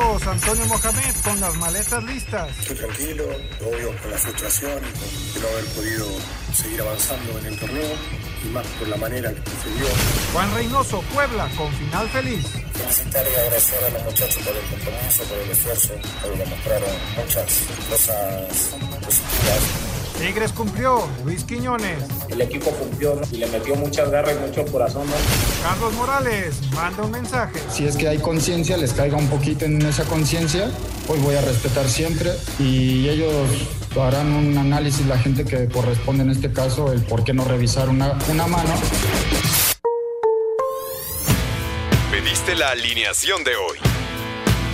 Antonio Mohamed con las maletas listas. Estoy tranquilo, obvio con la frustración y con no haber podido seguir avanzando en el torneo y más por la manera que sucedió. Juan Reynoso, Puebla, con final feliz. Felicitar y agradecer a los muchachos por el compromiso, por el esfuerzo, porque demostraron muchas cosas positivas. Tigres cumplió, Luis Quiñones. El equipo cumplió ¿no? y le metió muchas garras y mucho corazón. ¿no? Carlos Morales manda un mensaje. Si es que hay conciencia, les caiga un poquito en esa conciencia, pues voy a respetar siempre y ellos harán un análisis, la gente que corresponde en este caso, el por qué no revisar una, una mano. Pediste la alineación de hoy.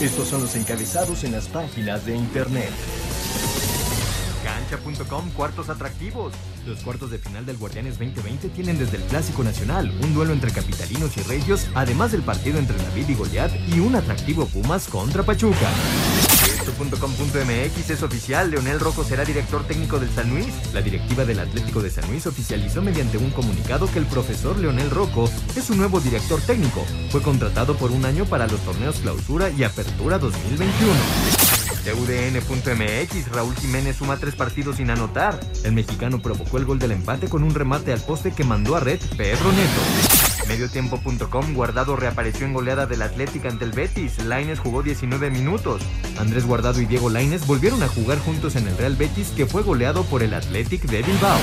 Estos son los encabezados en las páginas de internet. Cancha.com, cuartos atractivos. Los cuartos de final del Guardianes 2020 tienen desde el Clásico Nacional, un duelo entre capitalinos y regios, además del partido entre David y Goliat y un atractivo Pumas contra Pachuca. Esto.com.mx es oficial, Leonel Rojo será director técnico del San Luis. La directiva del Atlético de San Luis oficializó mediante un comunicado que el profesor Leonel Rojo es su nuevo director técnico. Fue contratado por un año para los torneos Clausura y Apertura 2021. UDN.mx, Raúl Jiménez suma tres partidos sin anotar. El mexicano provocó el gol del empate con un remate al poste que mandó a red Pedro Neto. Mediotiempo.com, Guardado reapareció en goleada del Atlético ante el Betis. Laines jugó 19 minutos. Andrés Guardado y Diego Laines volvieron a jugar juntos en el Real Betis que fue goleado por el Athletic de Bilbao.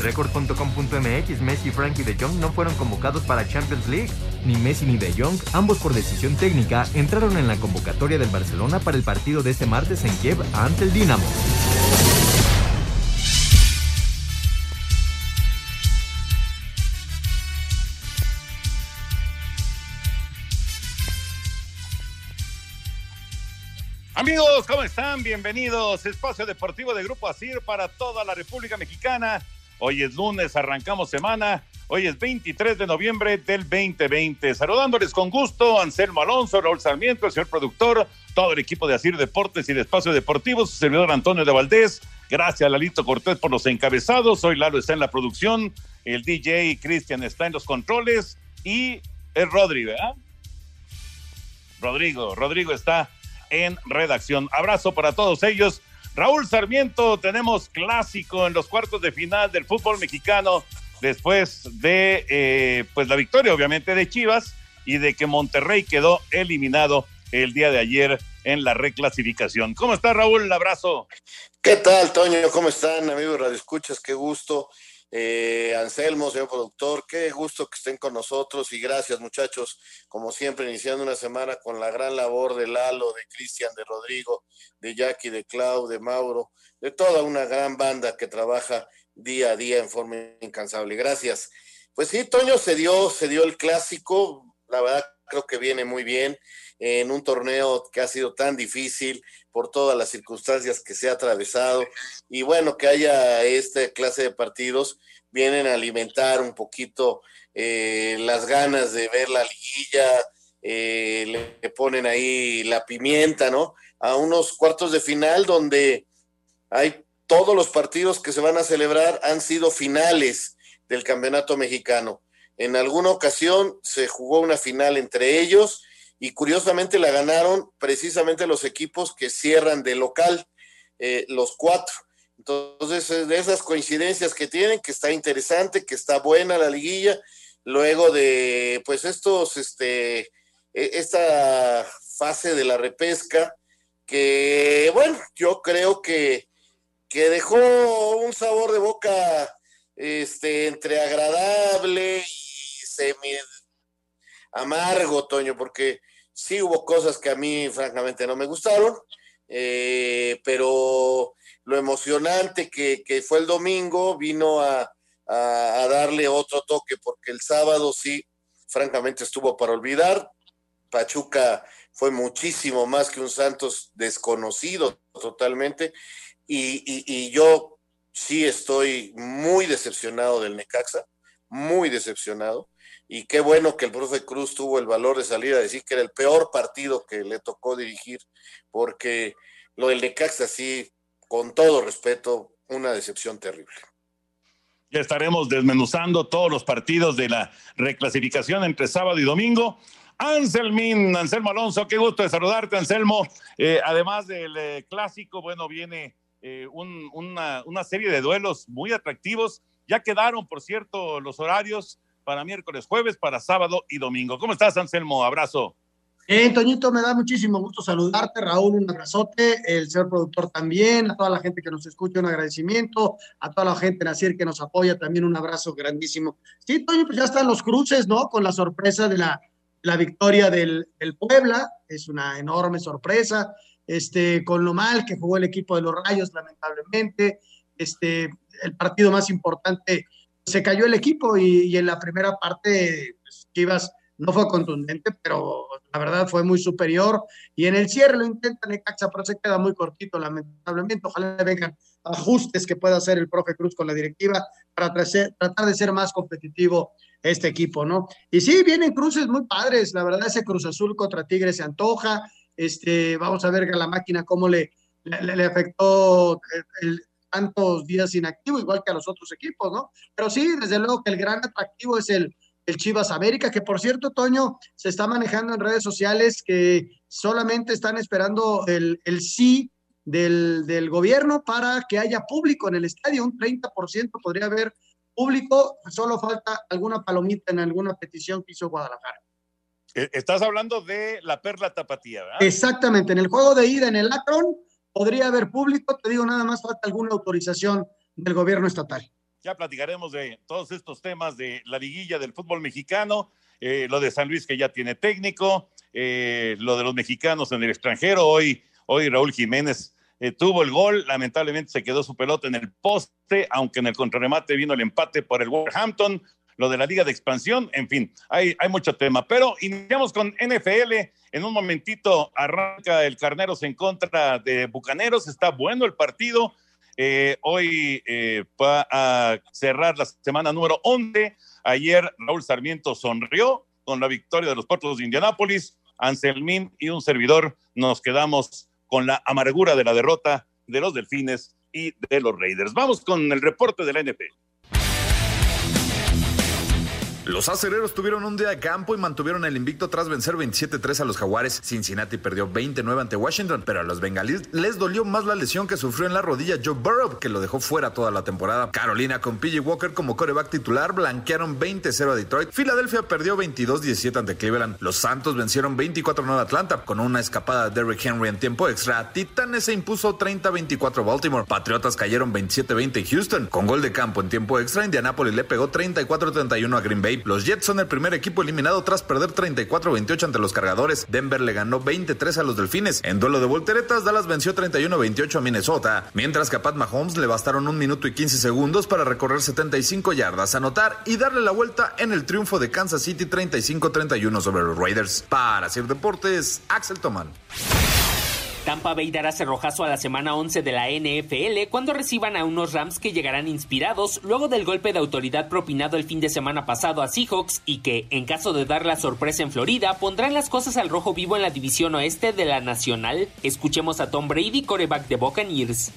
Record.com.mx, Messi, Frankie de Jong no fueron convocados para Champions League. Ni Messi ni de Jong, ambos por decisión técnica, entraron en la convocatoria del Barcelona para el partido de este martes en Kiev ante el Dinamo. Amigos, ¿cómo están? Bienvenidos. Espacio Deportivo de Grupo Asir para toda la República Mexicana. Hoy es lunes, arrancamos semana. Hoy es 23 de noviembre del 2020. Saludándoles con gusto, Anselmo Alonso, Raúl Sarmiento, el señor productor, todo el equipo de Asir Deportes y de Espacio Deportivo, su servidor Antonio de Valdés. Gracias Lalito Cortés por los encabezados. Hoy Lalo está en la producción, el DJ Cristian está en los controles y es Rodri, ¿verdad? Rodrigo, Rodrigo está en redacción. Abrazo para todos ellos. Raúl Sarmiento, tenemos clásico en los cuartos de final del fútbol mexicano después de eh, pues la victoria obviamente de Chivas y de que Monterrey quedó eliminado el día de ayer en la reclasificación. ¿Cómo está Raúl? Un abrazo. ¿Qué tal, Toño? ¿Cómo están, amigos Radio Escuchas? Qué gusto. Eh, Anselmo, señor productor, qué gusto que estén con nosotros y gracias muchachos, como siempre, iniciando una semana con la gran labor de Lalo, de Cristian, de Rodrigo, de Jackie, de Clau, de Mauro, de toda una gran banda que trabaja día a día en forma incansable. Gracias. Pues sí, Toño se dio, se dio el clásico, la verdad creo que viene muy bien en un torneo que ha sido tan difícil por todas las circunstancias que se ha atravesado y bueno, que haya esta clase de partidos vienen a alimentar un poquito eh, las ganas de ver la liguilla, eh, le ponen ahí la pimienta, ¿no? A unos cuartos de final donde hay todos los partidos que se van a celebrar han sido finales del campeonato mexicano. En alguna ocasión se jugó una final entre ellos y curiosamente la ganaron precisamente los equipos que cierran de local, eh, los cuatro. Entonces, de esas coincidencias que tienen, que está interesante, que está buena la liguilla luego de pues estos, este, e, esta fase de la repesca, que bueno, yo creo que, que dejó un sabor de boca este, entre agradable y semi amargo, Toño, porque sí hubo cosas que a mí francamente no me gustaron, eh, pero lo emocionante que, fue el domingo vino a, darle otro toque, porque el sábado sí, francamente estuvo para olvidar. Pachuca fue muchísimo más que un Santos desconocido totalmente, y yo sí estoy muy decepcionado del Necaxa, muy decepcionado y qué bueno que el profe Cruz tuvo el valor de salir a decir que era el peor partido que le tocó dirigir, porque lo del Necaxa sí, con todo respeto, una decepción terrible. Ya estaremos desmenuzando todos los partidos de la reclasificación entre sábado y domingo. Anselmín, Anselmo Alonso, qué gusto de saludarte, Anselmo. Eh, además del eh, clásico, bueno, viene eh, un, una, una serie de duelos muy atractivos. Ya quedaron, por cierto, los horarios para miércoles, jueves, para sábado y domingo. ¿Cómo estás, Anselmo? Abrazo. Eh, Toñito, me da muchísimo gusto saludarte. Raúl, un abrazote. El señor productor también. A toda la gente que nos escucha, un agradecimiento. A toda la gente en Asir que nos apoya, también un abrazo grandísimo. Sí, Toño, pues ya están los cruces, ¿no? Con la sorpresa de la, la victoria del, del, Puebla. Es una enorme sorpresa. Este, con lo mal que jugó el equipo de los Rayos, lamentablemente. Este, el partido más importante se cayó el equipo y, en la primera parte pues, Chivas no fue contundente, pero la verdad fue muy superior. Y en el cierre lo intenta Necaxa, pero se queda muy cortito, lamentablemente. Ojalá vengan ajustes que pueda hacer el profe Cruz con la directiva para tratar de ser más competitivo este equipo, ¿no? Y sí, vienen cruces muy padres. La verdad, ese Cruz Azul contra Tigres se antoja. Este, vamos a ver a la máquina cómo le, le, le afectó el, tantos días inactivo, igual que a los otros equipos, ¿no? Pero sí, desde luego que el gran atractivo es el, el Chivas América, que por cierto, Toño, se está manejando en redes sociales que solamente están esperando el, el sí del, del, gobierno para que haya público en el estadio, un 30% podría haber público, solo falta alguna palomita en alguna petición que hizo Guadalajara. E, estás hablando de la perla tapatía, ¿verdad? Exactamente, en el juego de ida en el Akron, podría haber público, te digo, nada más falta alguna autorización del gobierno estatal. Ya platicaremos de todos estos temas de la liguilla del fútbol mexicano, eh, lo de San Luis que ya tiene técnico, eh, lo de los mexicanos en el extranjero. Hoy, hoy Raúl Jiménez eh, tuvo el gol, lamentablemente se quedó su pelota en el poste, aunque en el contrarremate vino el empate por el Wolverhampton, lo de la liga de expansión, en fin, hay, hay mucho tema. Pero iniciamos con NFL. En un momentito arranca el Carneros en contra de Bucaneros. Está bueno el partido. Eh, hoy eh, va a cerrar la semana número 11. Ayer Raúl Sarmiento sonrió con la victoria de los Puertos de Indianápolis. Anselmín y un servidor nos quedamos con la amargura de la derrota de los Delfines y de los Raiders. Vamos con el reporte de la NP. Los acereros tuvieron un día de campo y mantuvieron el invicto tras vencer 27-3 a los jaguares. Cincinnati perdió 29 ante Washington, pero a los bengalíes les dolió más la lesión que sufrió en la rodilla Joe Burrow, que lo dejó fuera toda la temporada. Carolina con PJ Walker como coreback titular blanquearon 20-0 a Detroit. Filadelfia perdió 22-17 ante Cleveland. Los Santos vencieron 24-9 a Atlanta con una escapada de Derrick Henry en tiempo extra. Titanes se impuso 30-24 a Baltimore. Patriotas cayeron 27-20 en Houston. Con gol de campo en tiempo extra, Indianapolis le pegó 34-31 a Green Bay. Los Jets son el primer equipo eliminado tras perder 34-28 ante los cargadores. Denver le ganó 23 a los Delfines. En duelo de volteretas, Dallas venció 31-28 a Minnesota, mientras que a Pat Mahomes le bastaron un minuto y 15 segundos para recorrer 75 yardas, anotar y darle la vuelta en el triunfo de Kansas City 35-31 sobre los Raiders. Para hacer deportes, Axel Toman. Tampa Bay dará cerrojazo a la semana 11 de la NFL cuando reciban a unos Rams que llegarán inspirados luego del golpe de autoridad propinado el fin de semana pasado a Seahawks y que, en caso de dar la sorpresa en Florida, pondrán las cosas al rojo vivo en la división oeste de la Nacional. Escuchemos a Tom Brady, coreback de Buccaneers.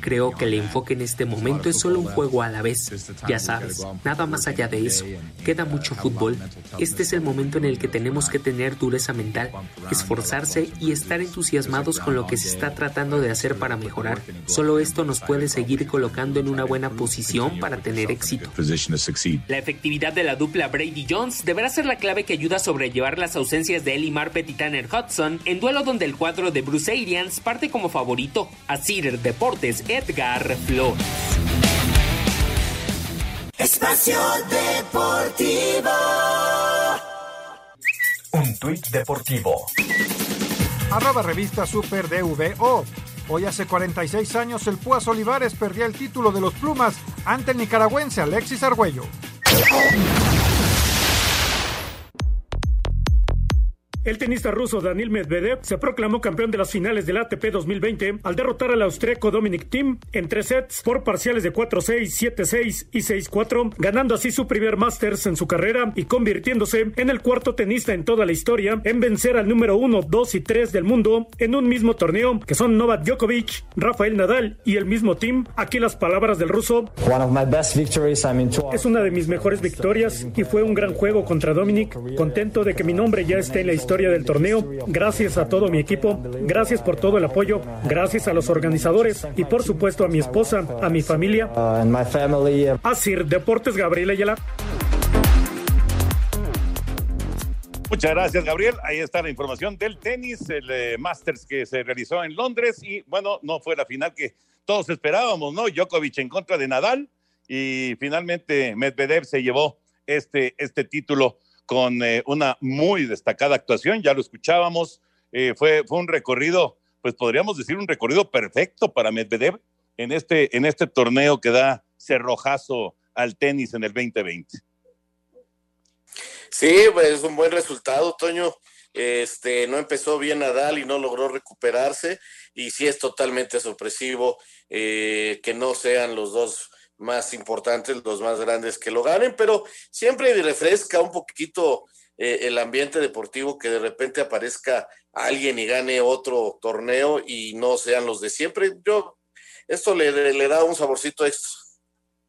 Creo que el enfoque en este momento es solo un juego a la vez. Ya sabes, nada más allá de eso. Queda mucho fútbol. Este es el momento en el que tenemos que tener dureza mental esforzarse y estar entusiasmados con lo que se está tratando de hacer para mejorar. Solo esto nos puede seguir colocando en una buena posición para tener éxito. La efectividad de la dupla Brady Jones deberá ser la clave que ayuda a sobrellevar las ausencias de Eli Marpet y Tanner Hudson en duelo donde el cuadro de Bruce Arians parte como favorito. A Cider Deportes, Edgar Flores. Espacio Deportivo. Un tuit deportivo. Arroba revista Super DVO. Hoy hace 46 años el Púas Olivares perdía el título de los Plumas ante el nicaragüense Alexis Argüello. El tenista ruso Daniil Medvedev se proclamó campeón de las finales del ATP 2020 al derrotar al austríaco Dominic Thiem en tres sets por parciales de 4-6, 7-6 y 6-4, ganando así su primer Masters en su carrera y convirtiéndose en el cuarto tenista en toda la historia en vencer al número 1, 2 y 3 del mundo en un mismo torneo, que son Novak Djokovic, Rafael Nadal y el mismo Thiem. Aquí las palabras del ruso. Es una de mis mejores victorias y fue un gran juego contra Dominic. Contento de que mi nombre ya esté en la historia del torneo. Gracias a todo mi equipo, gracias por todo el apoyo, gracias a los organizadores y por supuesto a mi esposa, a mi familia. Así, Deportes Gabriel Ayala. Muchas gracias, Gabriel. Ahí está la información del tenis, el eh, Masters que se realizó en Londres y bueno, no fue la final que todos esperábamos, ¿no? Djokovic en contra de Nadal y finalmente Medvedev se llevó este, este título con eh, una muy destacada actuación, ya lo escuchábamos, eh, fue, fue un recorrido, pues podríamos decir un recorrido perfecto para Medvedev en este, en este torneo que da cerrojazo al tenis en el 2020. Sí, pues es un buen resultado, Toño. Este, no empezó bien Nadal y no logró recuperarse, y sí es totalmente sorpresivo eh, que no sean los dos más importantes, los más grandes que lo ganen, pero siempre refresca un poquito eh, el ambiente deportivo que de repente aparezca alguien y gane otro torneo y no sean los de siempre. Yo, esto le, le da un saborcito extra.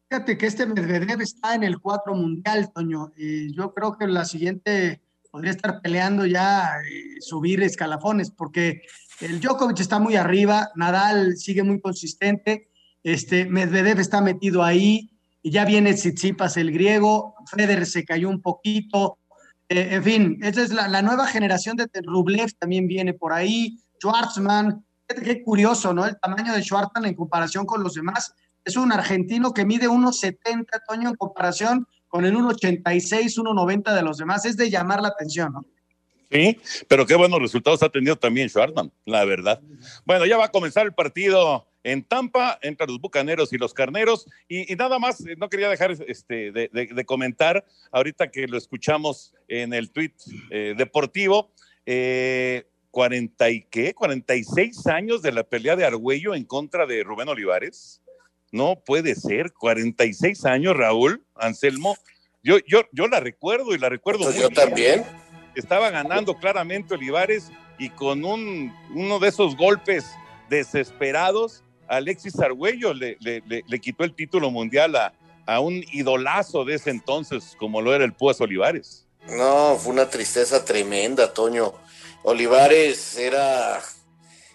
Fíjate que este Medvedev está en el 4 mundial, Toño, yo creo que la siguiente podría estar peleando ya eh, subir escalafones, porque el Djokovic está muy arriba, Nadal sigue muy consistente, este, Medvedev está metido ahí, y ya viene Tsitsipas el griego, Federer se cayó un poquito, eh, en fin, esa es la, nueva generación de Rublev también viene por ahí, Schwartzman, qué curioso, ¿no? El tamaño de Schwartzman en comparación con los demás, es un argentino que mide 1,70, Toño, en comparación con el 1,86, 1,90 de los demás, es de llamar la atención, ¿no? Sí, pero qué buenos resultados ha tenido también Schwartzman, la verdad. Bueno, ya va a comenzar el partido en Tampa entre los Bucaneros y los Carneros. Y, nada más, eh, no quería dejar este, de, comentar, ahorita que lo escuchamos en el tuit eh, deportivo, eh, 40 y qué, 46 años de la pelea de Argüello en contra de Rubén Olivares. No puede ser, 46 años, Raúl, Anselmo. Yo, yo, yo la recuerdo y la recuerdo pues Yo también. Estaba ganando claramente Olivares y con un, uno de esos golpes desesperados Alexis Argüello le, le, quitó el título mundial a, un idolazo de ese entonces, como lo era el Púas Olivares. No, fue una tristeza tremenda, Toño. Olivares era,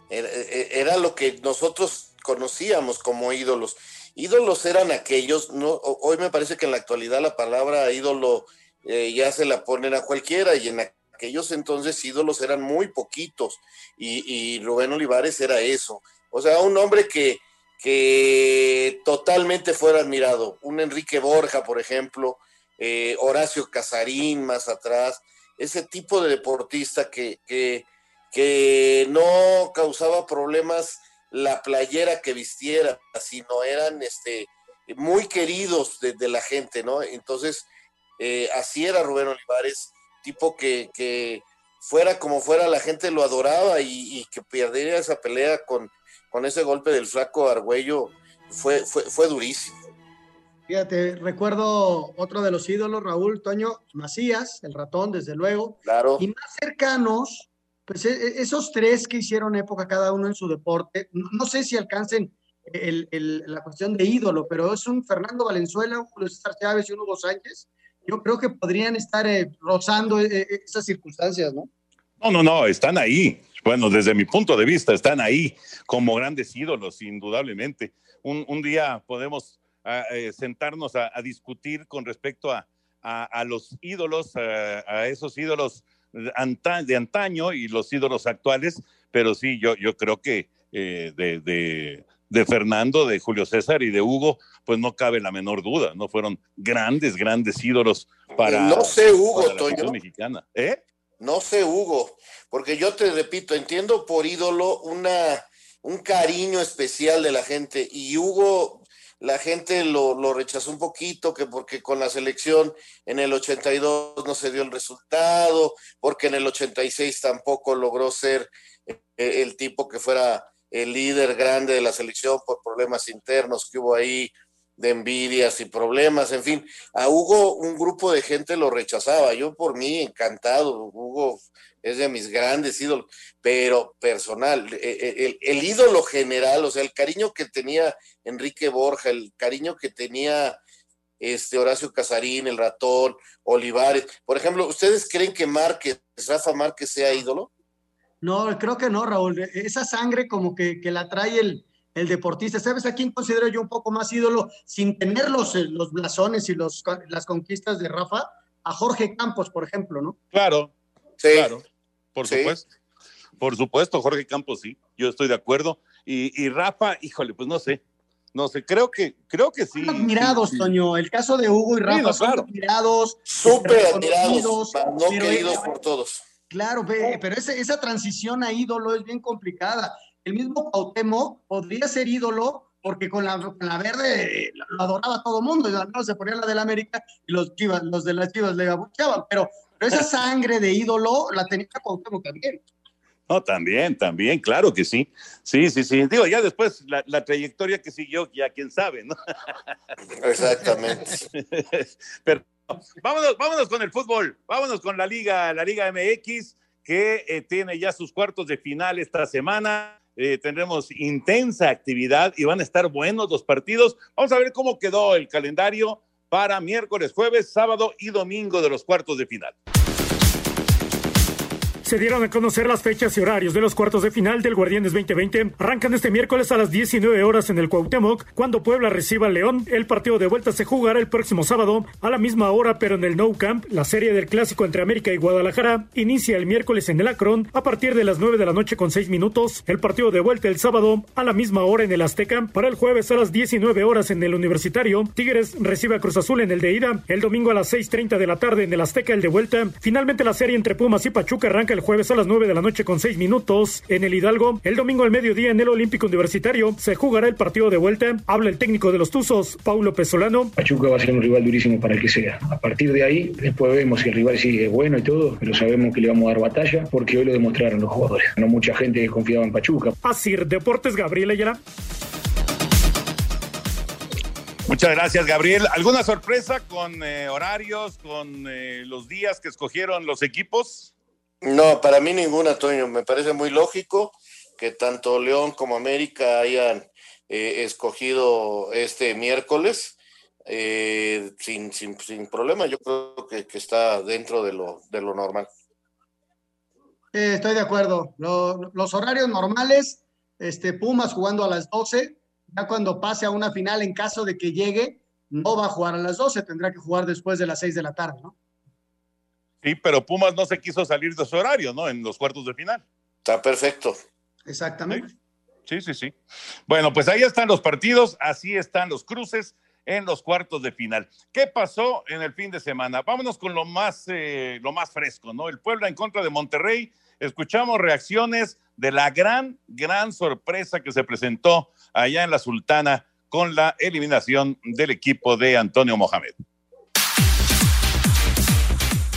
era, lo que nosotros conocíamos como ídolos. Ídolos eran aquellos, no, hoy me parece que en la actualidad la palabra ídolo eh, ya se la ponen a cualquiera y en aquellos entonces ídolos eran muy poquitos y, y Rubén Olivares era eso o sea, un hombre que, que totalmente fuera admirado. Un Enrique Borja, por ejemplo, eh, Horacio Casarín más atrás, ese tipo de deportista que, que, que no causaba problemas la playera que vistiera, sino eran este, muy queridos de, la gente, ¿no? Entonces, eh, así era Rubén Olivares, tipo que, que, fuera como fuera, la gente lo adoraba y, y que perdería esa pelea con, con ese golpe del flaco Argüello fue, fue, fue durísimo. Fíjate, recuerdo otro de los ídolos, Raúl Toño Macías, el ratón, desde luego. Claro. Y más cercanos, pues e, e, esos tres que hicieron época cada uno en su deporte, no, sé si alcancen el, la cuestión de ídolo, pero es un Fernando Valenzuela, un Julio César Chávez y un Hugo Sánchez. Yo creo que podrían estar eh, rozando eh, eh, esas circunstancias, ¿no? No, no, no, están ahí. Bueno, desde mi punto de vista, están ahí como grandes ídolos, indudablemente. Un, día podemos ah, eh, sentarnos a, discutir con respecto a, a, los ídolos, a, esos ídolos de, antaño y los ídolos actuales, pero sí, yo, yo creo que eh, de, de, Fernando, de Julio César y de Hugo, pues no cabe la menor duda, ¿no? Fueron grandes, grandes ídolos para, no sé, Hugo, la Toño. mexicana. ¿Eh? No sé, Hugo, porque yo te repito, entiendo por ídolo una, un cariño especial de la gente y Hugo la gente lo, rechazó un poquito, que porque con la selección en el 82 no se dio el resultado, porque en el 86 tampoco logró ser eh, el tipo que fuera el líder grande de la selección por problemas internos que hubo ahí de envidias y problemas, en fin, a Hugo un grupo de gente lo rechazaba, yo por mí encantado, Hugo es de mis grandes ídolos, pero personal, e, e, el, el, ídolo general, o sea, el cariño que tenía Enrique Borja, el cariño que tenía este Horacio Casarín, el ratón, Olivares, por ejemplo, ¿ustedes creen que Márquez, Rafa Márquez sea ídolo? No, creo que no, Raúl, esa sangre como que, que la trae el, el deportista. ¿Sabes a quién considero yo un poco más ídolo sin tener los, los blasones y los, las conquistas de Rafa? A Jorge Campos, por ejemplo, ¿no? Claro, sí. claro. Por supuesto. Por supuesto, Jorge Campos, sí, yo estoy de acuerdo. Y, Rafa, híjole, pues no sé. No sé, creo que, creo que sí. Son admirados, Toño. El caso de Hugo y Rafa son admirados. Súper admirados, no queridos por todos. Claro, pero esa transición a ídolo es bien complicada. El mismo Pautemo podría ser ídolo porque con la, verde lo adoraba todo el mundo, y no se ponía la del América y los chivas, los de las chivas le abucheaban, pero pero esa sangre de ídolo la tenía Cuauhtémoc también. No, también, también, claro que sí. Sí, sí, sí. Digo, ya después la, trayectoria que siguió, ya quién sabe, ¿no? Exactamente. Pero vámonos, vámonos con el fútbol, vámonos con la Liga, la Liga MX, que eh, tiene ya sus cuartos de final esta semana. Eh, tendremos intensa actividad y van a estar buenos los partidos. Vamos a ver cómo quedó el calendario para miércoles, jueves, sábado y domingo de los cuartos de final. Se dieron a conocer las fechas y horarios de los cuartos de final del Guardianes 2020. Arrancan este miércoles a las 19 horas en el Cuauhtémoc, cuando Puebla reciba al León. El partido de vuelta se jugará el próximo sábado a la misma hora, pero en el No Camp. La serie del clásico entre América y Guadalajara inicia el miércoles en el Akron a partir de las 9 de la noche con 6 minutos. El partido de vuelta el sábado a la misma hora en el Azteca. Para el jueves a las 19 horas en el Universitario. Tigres recibe a Cruz Azul en el de ida. El domingo a las 6:30 de la tarde en el Azteca el de vuelta. Finalmente la serie entre Pumas y Pachuca arranca el jueves a las 9 de la noche con 6 minutos en el Hidalgo. El domingo al mediodía en el Olímpico Universitario se jugará el partido de vuelta. Habla el técnico de los Tuzos, Paulo Pesolano. Pachuca va a ser un rival durísimo para el que sea. A partir de ahí, después vemos si el rival sigue bueno y todo, pero sabemos que le vamos a dar batalla porque hoy lo demostraron los jugadores. No mucha gente confiaba en Pachuca. Así, Deportes Gabriel Ayala. Muchas gracias, Gabriel. ¿Alguna sorpresa con eh, horarios, con eh, los días que escogieron los equipos? No, para mí ninguna, Toño. Me parece muy lógico que tanto León como América hayan eh, escogido este miércoles eh, sin, sin, sin, problema. Yo creo que, está dentro de lo, de lo normal. estoy de acuerdo. los horarios normales, este, Pumas jugando a las 12, ya cuando pase a una final, en caso de que llegue, no va a jugar a las 12, tendrá que jugar después de las 6 de la tarde, ¿no? Sí, pero Pumas no se quiso salir de su horario, ¿no? En los cuartos de final. Está perfecto. Exactamente. Sí, sí, sí. Bueno, pues ahí están los partidos, así están los cruces en los cuartos de final. ¿Qué pasó en el fin de semana? Vámonos con lo más, eh, lo más fresco, ¿no? El Puebla en contra de Monterrey. Escuchamos reacciones de la gran, gran sorpresa que se presentó allá en la Sultana con la eliminación del equipo de Antonio Mohamed.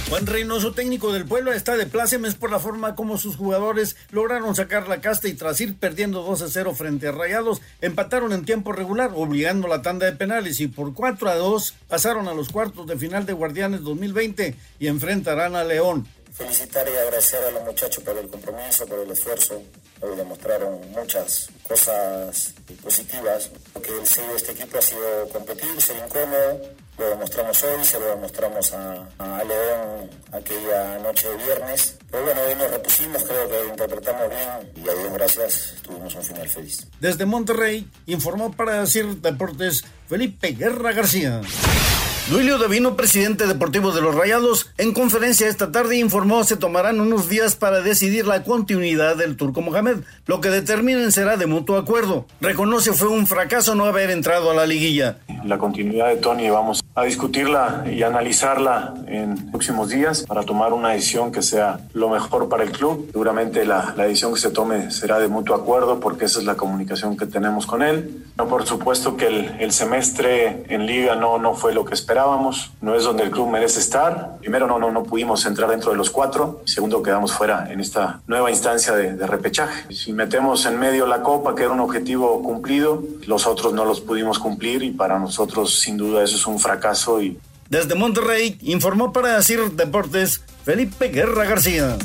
Juan Reynoso, técnico del pueblo, está de plácemes por la forma como sus jugadores lograron sacar la casta y tras ir perdiendo 2 a 0 frente a Rayados, empataron en tiempo regular, obligando la tanda de penales y por 4 a 2 pasaron a los cuartos de final de Guardianes 2020 y enfrentarán a León. Felicitar y agradecer a los muchachos por el compromiso, por el esfuerzo. Hoy demostraron muchas cosas positivas. Lo que el sello de este equipo ha sido competir, ser incómodo. Lo demostramos hoy, se lo demostramos a, a León aquella noche de viernes. Pero bueno, hoy nos repusimos, creo que interpretamos bien y a Dios gracias tuvimos un final feliz. Desde Monterrey informó para decir Deportes Felipe Guerra García. Duilio Davino, presidente deportivo de los Rayados, en conferencia esta tarde informó se tomarán unos días para decidir la continuidad del Turco Mohamed. Lo que determinen será de mutuo acuerdo. Reconoce fue un fracaso no haber entrado a la liguilla. La continuidad de Tony vamos a discutirla y analizarla en próximos días para tomar una decisión que sea lo mejor para el club. Seguramente la, la decisión que se tome será de mutuo acuerdo porque esa es la comunicación que tenemos con él. No, por supuesto que el, el semestre en liga no, no fue lo que esperábamos no es donde el club merece estar. Primero, no, no, no pudimos entrar dentro de los cuatro. Segundo, quedamos fuera en esta nueva instancia de, de repechaje. Si metemos en medio la Copa, que era un objetivo cumplido, los otros no los pudimos cumplir y para nosotros, sin duda, eso es un fracaso. Y... Desde Monterrey, informó para decir Deportes Felipe Guerra García.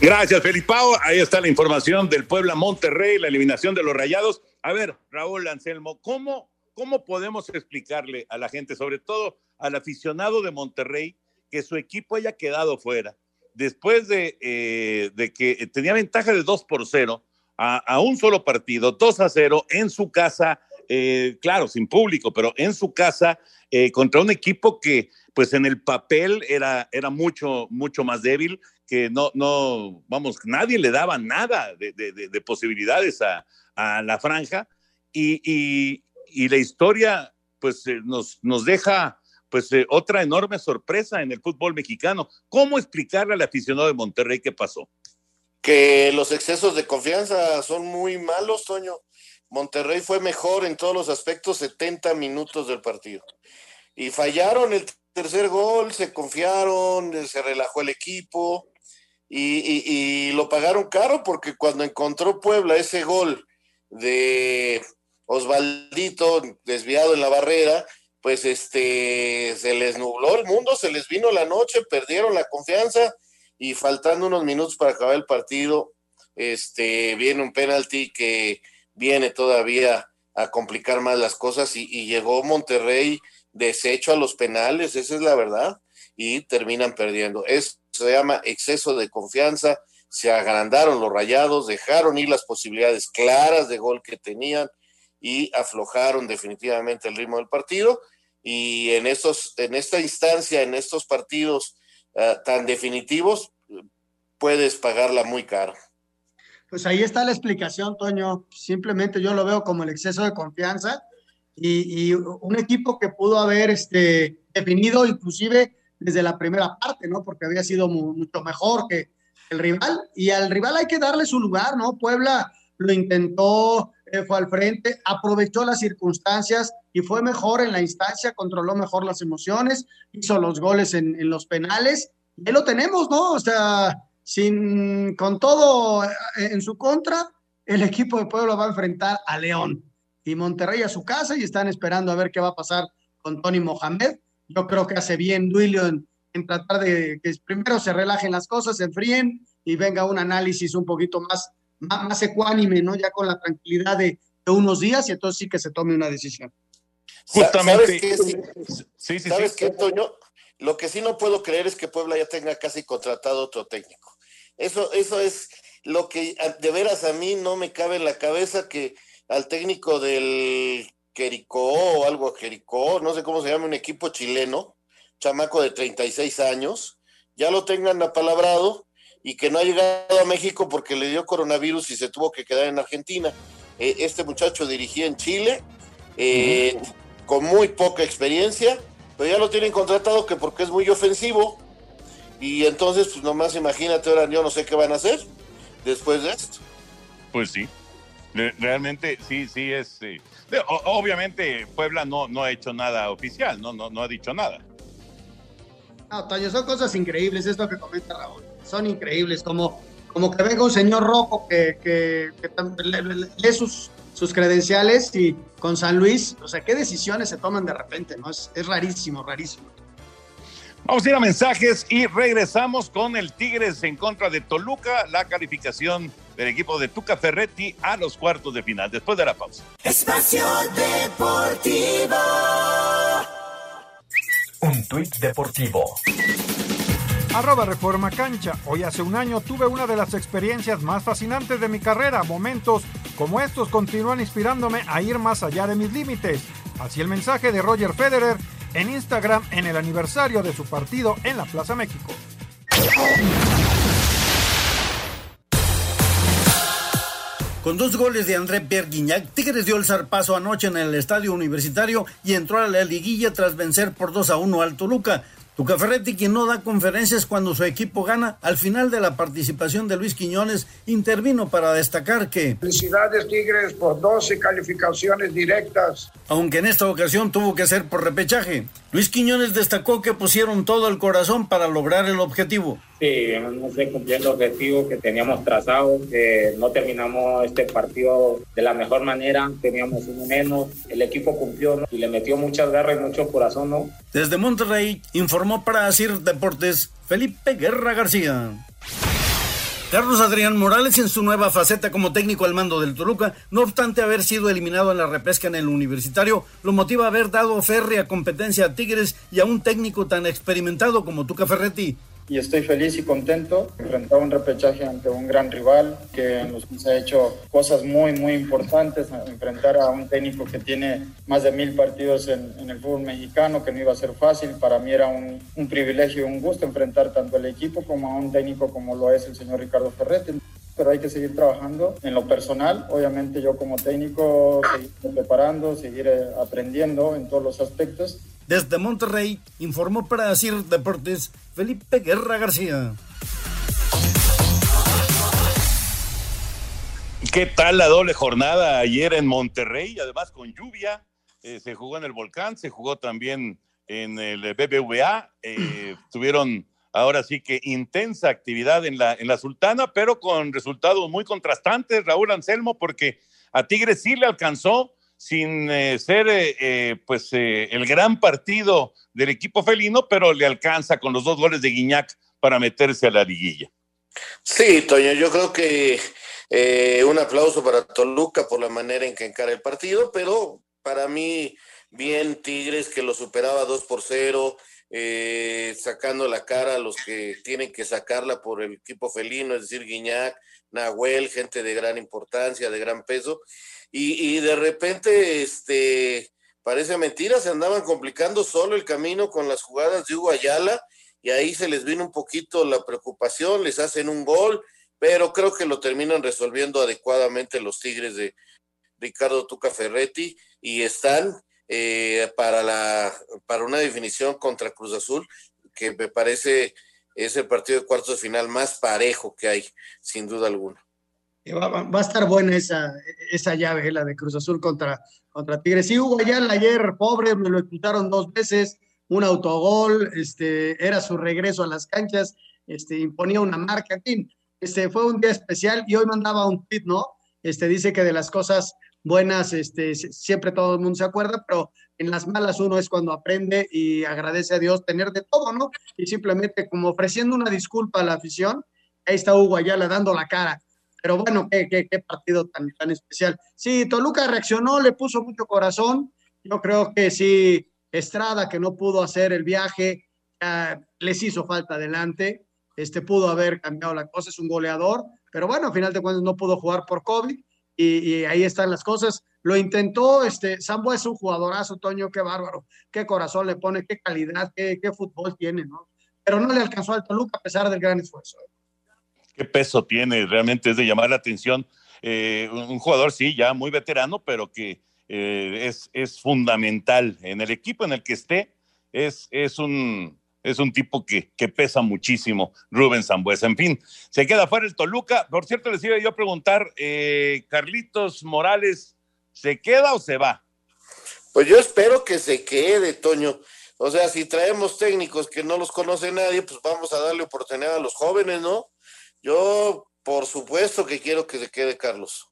Gracias, Felipao. Ahí está la información del Puebla Monterrey, la eliminación de los Rayados. A ver, Raúl Anselmo, ¿cómo ¿cómo podemos explicarle a la gente, sobre todo al aficionado de Monterrey, que su equipo haya quedado fuera? Después de, eh, de que tenía ventaja de 2 por 0 a, un solo partido, 2 a 0 en su casa, eh, claro, sin público, pero en su casa, eh, contra un equipo que, pues en el papel era, era mucho, mucho más débil, que no, no, vamos, nadie le daba nada de, de, posibilidades a, a, la franja. Y, y la historia pues eh, nos, nos deja pues otra enorme sorpresa en el fútbol mexicano. ¿Cómo explicarle al aficionado de Monterrey qué pasó? Que los excesos de confianza son muy malos, Toño. Monterrey fue mejor en todos los aspectos 70 minutos del partido. Y fallaron el tercer gol, se confiaron, se relajó el equipo y, lo pagaron caro porque cuando encontró Puebla ese gol de Osvaldito desviado en la barrera, pues este se les nubló el mundo, se les vino la noche, perdieron la confianza y faltando unos minutos para acabar el partido, este viene un penalti que viene todavía a complicar más las cosas y, llegó Monterrey deshecho a los penales, esa es la verdad, y terminan perdiendo. Eso se llama exceso de confianza, se agrandaron los rayados, dejaron ir las posibilidades claras de gol que tenían, y aflojaron definitivamente el ritmo del partido. Y en, estos, en esta instancia, en estos partidos uh, tan definitivos, puedes pagarla muy caro. Pues ahí está la explicación, Toño. Simplemente yo lo veo como el exceso de confianza y, un equipo que pudo haber este, definido inclusive desde la primera parte, ¿no? Porque había sido mucho mejor que el rival y al rival hay que darle su lugar, ¿no? Puebla lo intentó, eh, fue al frente, aprovechó las circunstancias y fue mejor en la instancia, controló mejor las emociones, hizo los goles en, los penales. Y lo tenemos, ¿no? O sea, sin, con todo en su contra, el equipo de Puebla va a enfrentar a León y Monterrey a su casa y están esperando a ver qué va a pasar con Tony Mohamed. Yo creo que hace bien Duilio en, en, tratar de que primero se relajen las cosas, se enfríen y venga un análisis un poquito más más, más ecuánime, ¿no? Ya con la tranquilidad de, de, unos días y entonces sí que se tome una decisión. Justamente. ¿Sabes qué, sí, sí, sí, ¿Sabes qué, Toño? Lo que sí no puedo creer es que Puebla ya tenga casi contratado otro técnico. Eso, eso es lo que de veras a mí no me cabe en la cabeza que al técnico del Quericó o algo Quericó, no sé cómo se llama, un equipo chileno, chamaco de 36 años, ya lo tengan apalabrado y que no ha llegado a México porque le dio coronavirus y se tuvo que quedar en Argentina. Eh, este muchacho dirigía en Chile, eh, con muy poca experiencia, pero ya lo tienen contratado que porque es muy ofensivo. Y entonces, pues nomás imagínate, ahora yo no sé qué van a hacer después de esto. Pues sí, realmente sí, sí es... Sí. Obviamente Puebla no, no ha hecho nada oficial, no, no, no ha dicho nada. No, Toño, son cosas increíbles esto que comenta Raúl son increíbles, como, como que venga un señor rojo que, que, que lee sus, sus credenciales y con San Luis, o sea, qué decisiones se toman de repente, ¿no? Es, es rarísimo, rarísimo. Vamos a ir a mensajes y regresamos con el Tigres en contra de Toluca, la calificación del equipo de Tuca Ferretti a los cuartos de final, después de la pausa. Espacio Deportivo. Un tuit deportivo. Arroba Reforma Cancha. Hoy hace un año tuve una de las experiencias más fascinantes de mi carrera. Momentos como estos continúan inspirándome a ir más allá de mis límites. Así el mensaje de Roger Federer en Instagram en el aniversario de su partido en la Plaza México. Con dos goles de André Pierre Guignac, Tigres dio el zarpazo anoche en el estadio universitario y entró a la liguilla tras vencer por 2 a 1 al Toluca. Tuca Ferretti, quien no da conferencias cuando su equipo gana, al final de la participación de Luis Quiñones, intervino para destacar que... Felicidades Tigres por 12 calificaciones directas. Aunque en esta ocasión tuvo que ser por repechaje. Luis Quiñones destacó que pusieron todo el corazón para lograr el objetivo. Sí, no sé, cumpliendo el objetivo que teníamos trazado, que no terminamos este partido de la mejor manera, teníamos uno menos, el equipo cumplió ¿no? y le metió muchas garras y mucho corazón, ¿no? Desde Monterrey informó para Asir Deportes Felipe Guerra García. Carlos Adrián Morales en su nueva faceta como técnico al mando del Toluca, no obstante haber sido eliminado en la repesca en el universitario, lo motiva a haber dado férrea competencia a Tigres y a un técnico tan experimentado como Tuca Ferretti y estoy feliz y contento. Enfrentar un repechaje ante un gran rival que nos ha hecho cosas muy, muy importantes. Enfrentar a un técnico que tiene más de mil partidos en, en el fútbol mexicano, que no iba a ser fácil. Para mí era un, un privilegio y un gusto enfrentar tanto al equipo como a un técnico como lo es el señor Ricardo Ferretti pero hay que seguir trabajando en lo personal. Obviamente yo como técnico seguir preparando, seguir eh, aprendiendo en todos los aspectos desde Monterrey, informó para decir Deportes Felipe Guerra García. ¿Qué tal la doble jornada ayer en Monterrey? Además con lluvia, eh, se jugó en el Volcán, se jugó también en el BBVA, eh, tuvieron ahora sí que intensa actividad en la, en la Sultana, pero con resultados muy contrastantes, Raúl Anselmo, porque a Tigres sí le alcanzó sin eh, ser eh, eh, pues el gran partido del equipo felino, pero le alcanza con los dos goles de Guiñac para meterse a la liguilla. Sí, Toño, yo creo que un aplauso para Toluca por la manera en que encara el partido, pero para mí, bien Tigres que lo superaba 2 por 0, sacando la cara a los que tienen que sacarla por el equipo felino, es decir, Guiñac, Nahuel, gente de gran importancia, de gran peso, y, de repente, este, parece mentira, se andaban complicando solo el camino con las jugadas de Hugo Ayala y ahí se les vino un poquito la preocupación, les hacen un gol, pero creo que lo terminan resolviendo adecuadamente los Tigres de Ricardo Tuca Ferretti y están eh, para, la, para una definición contra Cruz Azul, que me parece es el partido de cuartos de final más parejo que hay, sin duda alguna. Va, a estar buena esa, esa llave, la de Cruz Azul contra, contra Tigres. Sí, Hugo Ayala ayer, pobre, me lo expulsaron dos veces, un autogol, este, era su regreso a las canchas, este, imponía una marca, en fin, este, fue un día especial y hoy mandaba un tweet, ¿no? Este, dice que de las cosas buenas, este, siempre todo el mundo se acuerda, pero en las malas uno es cuando aprende y agradece a Dios tener de todo, ¿no? Y simplemente como ofreciendo una disculpa a la afición, ahí está Hugo Ayala dando la cara pero bueno, qué, partido tan, tan especial. Sí, Toluca reaccionó, le puso mucho corazón. Yo creo que sí, Estrada, que no pudo hacer el viaje, les hizo falta adelante. Este pudo haber cambiado la cosa, es un goleador, pero bueno, al final de cuentas no pudo jugar por COVID y, ahí están las cosas. Lo intentó, este, Sambo es un jugadorazo, Toño, qué bárbaro, qué corazón le pone, qué calidad, qué, qué fútbol tiene, ¿no? Pero no le alcanzó al Toluca a pesar del gran esfuerzo. ¿eh? Qué peso tiene, realmente es de llamar la atención. Eh, un jugador, sí, ya muy veterano, pero que eh, es, es fundamental en el equipo en el que esté. Es, es, un, es un tipo que, que pesa muchísimo, Rubén Zambuesa. En fin, se queda fuera el Toluca. Por cierto, les iba yo a preguntar, eh, Carlitos Morales, ¿se queda o se va? Pues yo espero que se quede, Toño. O sea, si traemos técnicos que no los conoce nadie, pues vamos a darle oportunidad a los jóvenes, ¿no? Yo, por supuesto que quiero que se quede Carlos.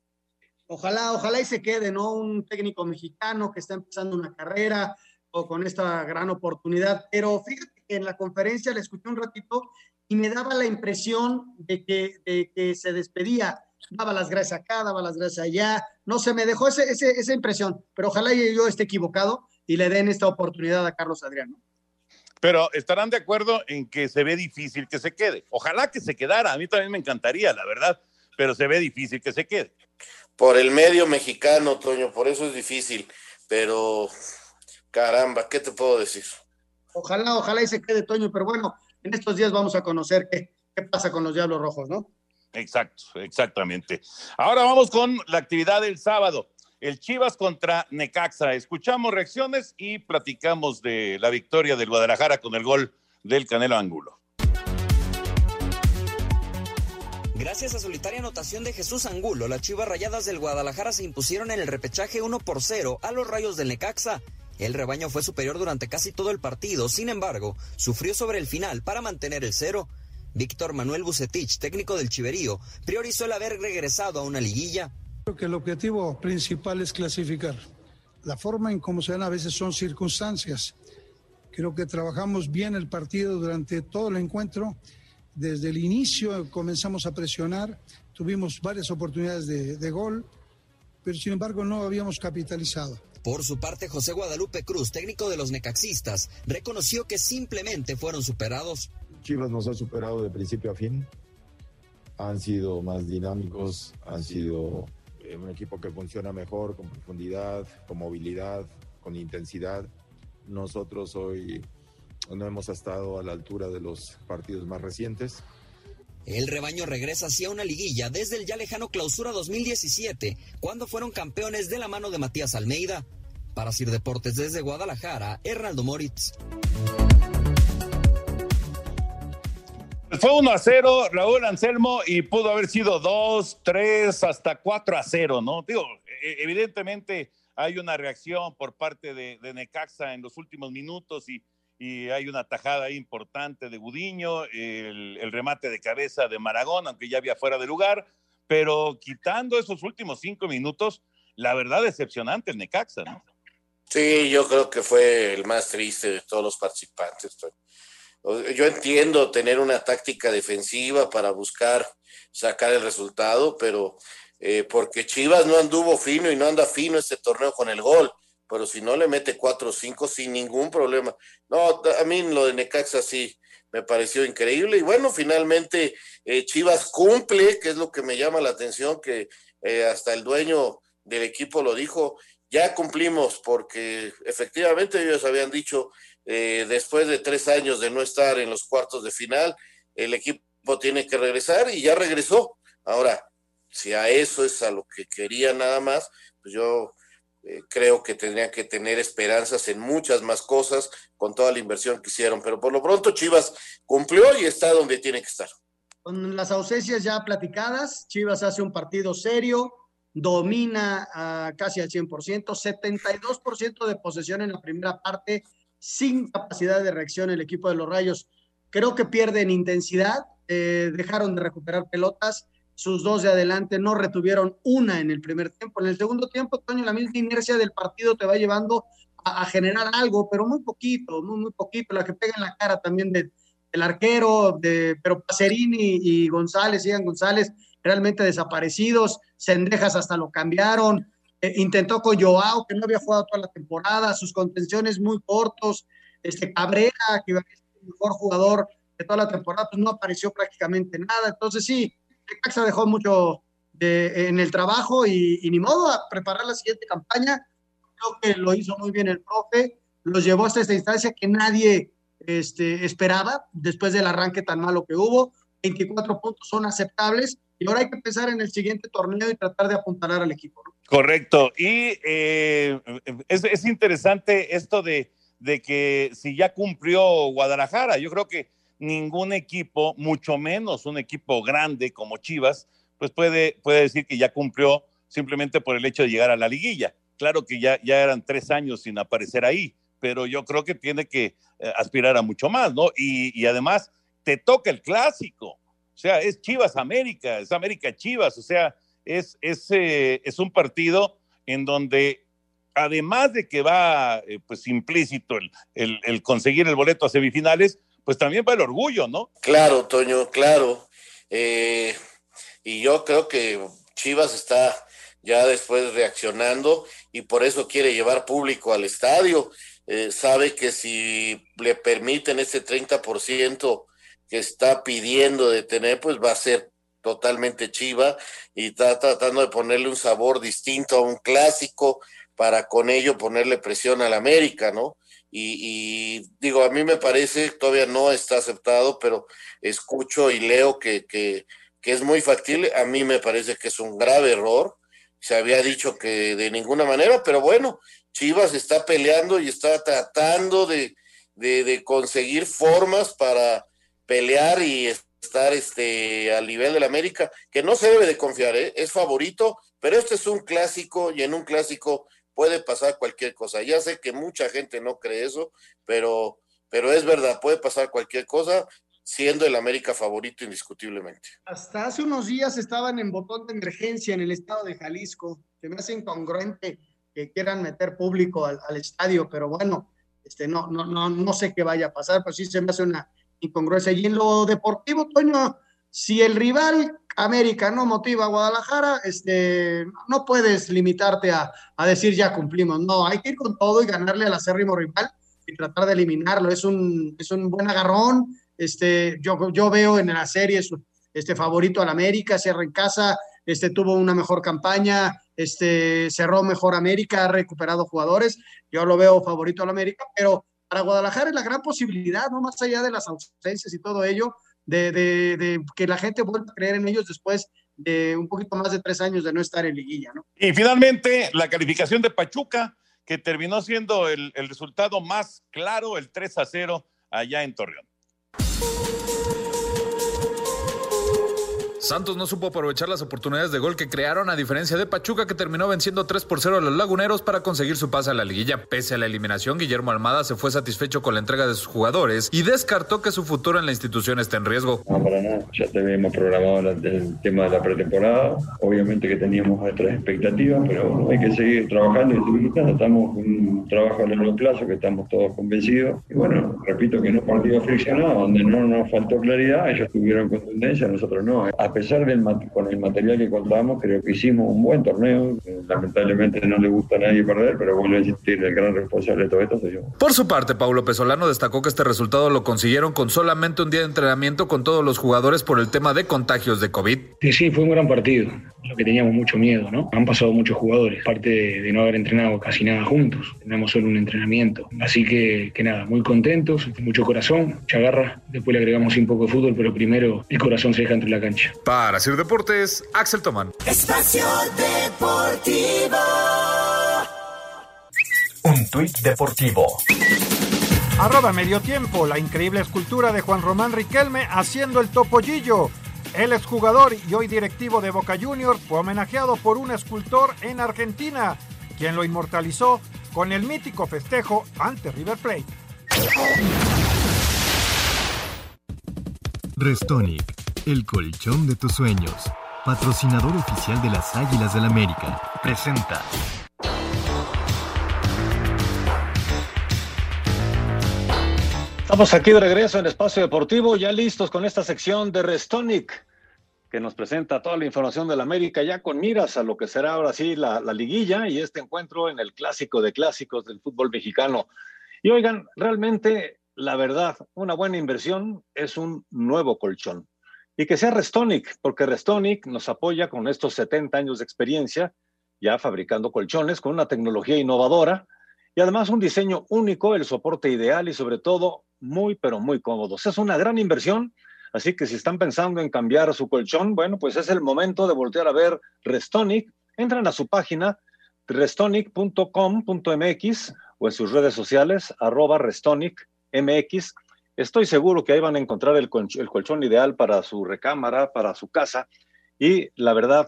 Ojalá, ojalá y se quede, ¿no? Un técnico mexicano que está empezando una carrera, o con esta gran oportunidad. Pero fíjate que en la conferencia le escuché un ratito y me daba la impresión de que, de que se despedía, daba las gracias acá, daba las gracias allá, no se me dejó ese, ese, esa impresión, pero ojalá yo esté equivocado y le den esta oportunidad a Carlos Adriano. Pero estarán de acuerdo en que se ve difícil que se quede. Ojalá que se quedara, a mí también me encantaría, la verdad, pero se ve difícil que se quede. Por el medio mexicano, Toño, por eso es difícil, pero caramba, ¿qué te puedo decir? Ojalá, ojalá y se quede Toño, pero bueno, en estos días vamos a conocer qué, qué pasa con los Diablos Rojos, ¿no? Exacto, exactamente. Ahora vamos con la actividad del sábado. El Chivas contra Necaxa. Escuchamos reacciones y platicamos de la victoria del Guadalajara con el gol del Canelo Angulo. Gracias a solitaria anotación de Jesús Angulo, las Chivas Rayadas del Guadalajara se impusieron en el repechaje 1 por 0 a los Rayos del Necaxa. El rebaño fue superior durante casi todo el partido, sin embargo, sufrió sobre el final para mantener el cero. Víctor Manuel Bucetich, técnico del Chiverío, priorizó el haber regresado a una liguilla. Creo que el objetivo principal es clasificar. La forma en cómo se dan a veces son circunstancias. Creo que trabajamos bien el partido durante todo el encuentro. Desde el inicio comenzamos a presionar, tuvimos varias oportunidades de, de gol, pero sin embargo no habíamos capitalizado. Por su parte, José Guadalupe Cruz, técnico de los necaxistas, reconoció que simplemente fueron superados. Chivas nos ha superado de principio a fin. Han sido más dinámicos, han sido un equipo que funciona mejor, con profundidad, con movilidad, con intensidad. Nosotros hoy no hemos estado a la altura de los partidos más recientes. El rebaño regresa hacia una liguilla desde el ya lejano clausura 2017, cuando fueron campeones de la mano de Matías Almeida. Para Sir Deportes desde Guadalajara, Hernaldo Moritz. Fue 1 a 0, Raúl Anselmo, y pudo haber sido 2, 3, hasta 4 a 0, ¿no? Digo, e, evidentemente hay una reacción por parte de, Necaxa en los últimos minutos y, y, hay una tajada importante de Gudiño, el, el, remate de cabeza de Maragón, aunque ya había fuera de lugar, pero quitando esos últimos cinco minutos, la verdad decepcionante el Necaxa, ¿no? Sí, yo creo que fue el más triste de todos los participantes. Yo entiendo tener una táctica defensiva para buscar sacar el resultado, pero eh, porque Chivas no anduvo fino y no anda fino este torneo con el gol, pero si no le mete 4 o 5 sin ningún problema. No, a mí lo de Necaxa sí me pareció increíble y bueno, finalmente eh, Chivas cumple, que es lo que me llama la atención, que eh, hasta el dueño del equipo lo dijo, ya cumplimos porque efectivamente ellos habían dicho eh, después de tres años de no estar en los cuartos de final, el equipo tiene que regresar y ya regresó. Ahora, si a eso es a lo que quería nada más, pues yo eh, creo que tendrían que tener esperanzas en muchas más cosas con toda la inversión que hicieron. Pero por lo pronto Chivas cumplió y está donde tiene que estar. Con las ausencias ya platicadas, Chivas hace un partido serio, domina casi al 100%, 72% de posesión en la primera parte, sin capacidad de reacción el equipo de los Rayos. Creo que pierden intensidad, eh, dejaron de recuperar pelotas, sus dos de adelante no retuvieron una en el primer tiempo. En el segundo tiempo, Toño, la misma inercia del partido te va llevando a, generar algo, pero muy poquito, muy, muy poquito. La que pega en la cara también de, del arquero, de, pero Pacerini y González, Ian González, realmente desaparecidos. Sendejas hasta lo cambiaron. Eh, intentó con Joao, que no había jugado toda la temporada, sus contenciones muy cortos. Este Cabrera, que iba el mejor jugador de toda la temporada, pues no apareció prácticamente nada. Entonces, sí, Necaxa dejó mucho de, en el trabajo y, y, ni modo a preparar la siguiente campaña. Creo que lo hizo muy bien el profe, los llevó hasta esta instancia que nadie este, esperaba después del arranque tan malo que hubo. 24 puntos son aceptables y ahora hay que pensar en el siguiente torneo y tratar de apuntalar al equipo. ¿no? Correcto. Y eh, es, es, interesante esto de, de, que si ya cumplió Guadalajara, yo creo que ningún equipo, mucho menos un equipo grande como Chivas, pues puede, puede decir que ya cumplió simplemente por el hecho de llegar a la liguilla. Claro que ya, ya eran tres años sin aparecer ahí, pero yo creo que tiene que eh, aspirar a mucho más, ¿no? Y, y además te toca el clásico. O sea, es Chivas América, es América Chivas, o sea, es, es, eh, es un partido en donde además de que va eh, pues implícito el, el, conseguir el boleto a semifinales, pues también va el orgullo, ¿no? Claro, Toño, claro. Eh, y yo creo que Chivas está ya después reaccionando y por eso quiere llevar público al estadio. Eh, sabe que si le permiten ese 30% que está pidiendo de tener, pues va a ser totalmente chiva y está tratando de ponerle un sabor distinto a un clásico para con ello ponerle presión al América, ¿no? Y, digo, a mí me parece, todavía no está aceptado, pero escucho y leo que, que, es muy factible. A mí me parece que es un grave error. Se había dicho que de ninguna manera, pero bueno, Chivas está peleando y está tratando de, de conseguir formas para pelear y estar este, al nivel del América, que no se debe de confiar, ¿eh? es favorito, pero este es un clásico y en un clásico puede pasar cualquier cosa. Ya sé que mucha gente no cree eso, pero, pero es verdad, puede pasar cualquier cosa siendo el América favorito indiscutiblemente. Hasta hace unos días estaban en botón de emergencia en el estado de Jalisco. Se me hace incongruente que quieran meter público al, al estadio, pero bueno, este, no, no, no, no sé qué vaya a pasar, pero sí se me hace una incongruencia. Y en lo deportivo, Toño, si el rival América no motiva a Guadalajara, este, no puedes limitarte a, a, decir ya cumplimos. No, hay que ir con todo y ganarle al acérrimo rival y tratar de eliminarlo. Es un, es un buen agarrón. Este, yo, yo veo en la serie este favorito al América, cierra en casa, este, tuvo una mejor campaña, este, cerró mejor América, ha recuperado jugadores. Yo lo veo favorito al América, pero para Guadalajara es la gran posibilidad, no más allá de las ausencias y todo ello, de, que la gente vuelva a creer en ellos después de un poquito más de tres años de no estar en liguilla, ¿no? Y finalmente, la calificación de Pachuca, que terminó siendo el, el resultado más claro, el 3 a 0 allá en Torreón. Santos no supo aprovechar las oportunidades de gol que crearon, a diferencia de Pachuca, que terminó venciendo 3 por 0 a los laguneros para conseguir su pase a la liguilla. Pese a la eliminación, Guillermo Almada se fue satisfecho con la entrega de sus jugadores y descartó que su futuro en la institución esté en riesgo. No, para nada. Ya teníamos programado el tema de la pretemporada. Obviamente que teníamos otras expectativas, pero hay que seguir trabajando y seguir Estamos con un trabajo a largo plazo que estamos todos convencidos. Y bueno, repito que no partido friccionado, donde no nos faltó claridad, ellos tuvieron contundencia, nosotros no. A pesar del con el material que contamos, creo que hicimos un buen torneo. Lamentablemente no le gusta a nadie perder, pero vuelvo a insistir, el gran responsable de todo esto soy yo. Por su parte, Paulo Pesolano destacó que este resultado lo consiguieron con solamente un día de entrenamiento con todos los jugadores por el tema de contagios de COVID. Sí, sí, fue un gran partido, lo que teníamos mucho miedo, ¿no? Han pasado muchos jugadores, parte de, no haber entrenado casi nada juntos, tenemos solo un entrenamiento. Así que, que nada, muy contentos, mucho corazón, mucha garra. Después le agregamos un poco de fútbol, pero primero el corazón se deja entre la cancha. Para Sir Deportes, Axel Tomán. Espacio Deportivo. Un tuit deportivo. Arroba medio tiempo, la increíble escultura de Juan Román Riquelme haciendo el topollillo. El exjugador y hoy directivo de Boca Juniors fue homenajeado por un escultor en Argentina, quien lo inmortalizó con el mítico festejo ante River Plate. Restonic el colchón de tus sueños, patrocinador oficial de las Águilas del América, presenta. Estamos aquí de regreso en Espacio Deportivo, ya listos con esta sección de Restonic, que nos presenta toda la información del América, ya con miras a lo que será ahora sí la, la liguilla y este encuentro en el clásico de clásicos del fútbol mexicano. Y oigan, realmente, la verdad, una buena inversión es un nuevo colchón y que sea Restonic, porque Restonic nos apoya con estos 70 años de experiencia, ya fabricando colchones con una tecnología innovadora y además un diseño único, el soporte ideal y sobre todo muy, pero muy cómodos. Es una gran inversión, así que si están pensando en cambiar su colchón, bueno, pues es el momento de voltear a ver Restonic. Entran a su página restonic.com.mx o en sus redes sociales, arroba restonicmx Estoy seguro que ahí van a encontrar el, colchón, ideal para su recámara, para su casa. Y la verdad,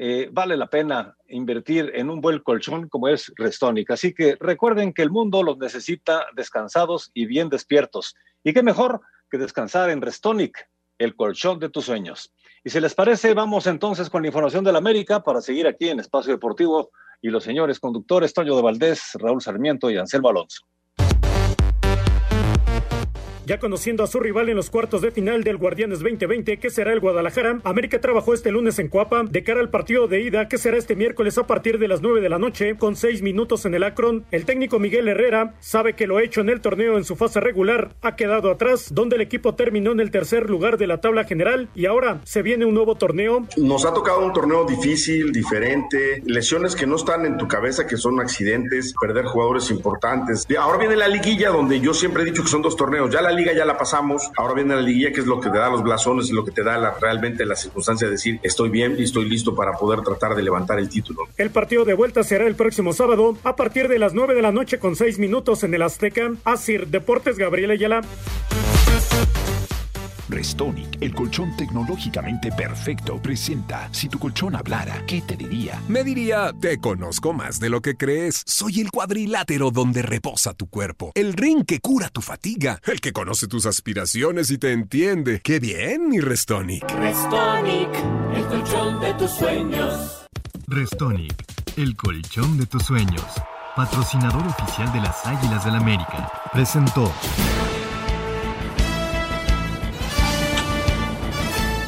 eh, vale la pena invertir en un buen colchón como es Restonic. Así que recuerden que el mundo los necesita descansados y bien despiertos. Y qué mejor que descansar en Restonic, el colchón de tus sueños. Y si les parece, vamos entonces con la información de la América para seguir aquí en Espacio Deportivo y los señores conductores Toño de Valdés, Raúl Sarmiento y Anselmo Alonso. Ya conociendo a su rival en los cuartos de final del Guardianes 2020, que será el Guadalajara, América trabajó este lunes en Cuapa de cara al partido de ida, que será este miércoles a partir de las 9 de la noche, con 6 minutos en el Akron. El técnico Miguel Herrera sabe que lo hecho en el torneo en su fase regular ha quedado atrás, donde el equipo terminó en el tercer lugar de la tabla general y ahora se viene un nuevo torneo. Nos ha tocado un torneo difícil, diferente, lesiones que no están en tu cabeza, que son accidentes, perder jugadores importantes. Ahora viene la liguilla, donde yo siempre he dicho que son dos torneos. Ya la liga ya la pasamos, ahora viene la liguilla que es lo que te da los blasones, lo que te da realmente la circunstancia de decir estoy bien y estoy listo para poder tratar de levantar el título. El partido de vuelta será el próximo sábado a partir de las 9 de la noche con 6 minutos en el Azteca. Asir Deportes Gabriel Ayala. Restonic, el colchón tecnológicamente perfecto, presenta Si tu colchón hablara, ¿qué te diría? Me diría, te conozco más de lo que crees. Soy el cuadrilátero donde reposa tu cuerpo, el ring que cura tu fatiga, el que conoce tus aspiraciones y te entiende. ¡Qué bien, mi Restonic! Restonic, el colchón de tus sueños. Restonic, el colchón de tus sueños. Patrocinador oficial de las Águilas del América. Presentó.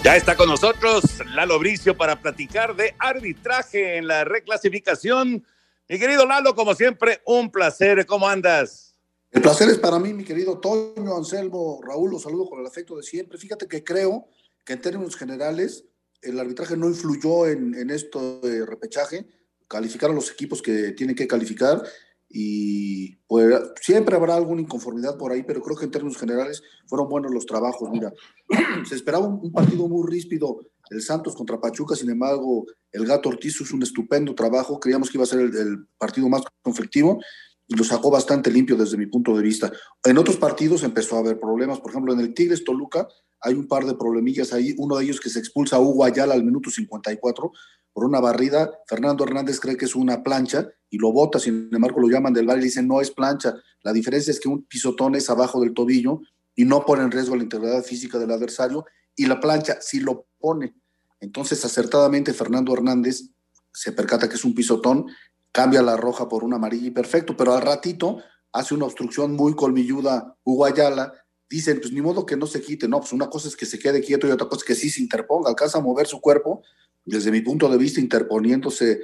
Ya está con nosotros Lalo Bricio para platicar de arbitraje en la reclasificación. Mi querido Lalo, como siempre, un placer. ¿Cómo andas? El placer es para mí, mi querido Toño, Anselmo, Raúl, los saludo con el afecto de siempre. Fíjate que creo que en términos generales el arbitraje no influyó en, en esto de repechaje. Calificaron los equipos que tienen que calificar y pues siempre habrá alguna inconformidad por ahí, pero creo que en términos generales fueron buenos los trabajos. Mira, se esperaba un, partido muy ríspido, el Santos contra Pachuca, sin embargo, el Gato Ortiz hizo un estupendo trabajo, creíamos que iba a ser el, partido más conflictivo y lo sacó bastante limpio desde mi punto de vista. En otros partidos empezó a haber problemas, por ejemplo, en el Tigres Toluca hay un par de problemillas ahí, uno de ellos que se expulsa a Hugo Ayala al minuto 54 por una barrida, Fernando Hernández cree que es una plancha y lo bota, sin embargo lo llaman del bar y dicen no es plancha, la diferencia es que un pisotón es abajo del tobillo y no pone en riesgo la integridad física del adversario y la plancha sí lo pone. Entonces acertadamente Fernando Hernández se percata que es un pisotón, cambia la roja por una amarilla y perfecto, pero al ratito hace una obstrucción muy colmilluda Hugo Ayala, dicen, pues ni modo que no se quite, no, pues una cosa es que se quede quieto y otra cosa es que sí se interponga, alcanza a mover su cuerpo, desde mi punto de vista, interponiéndose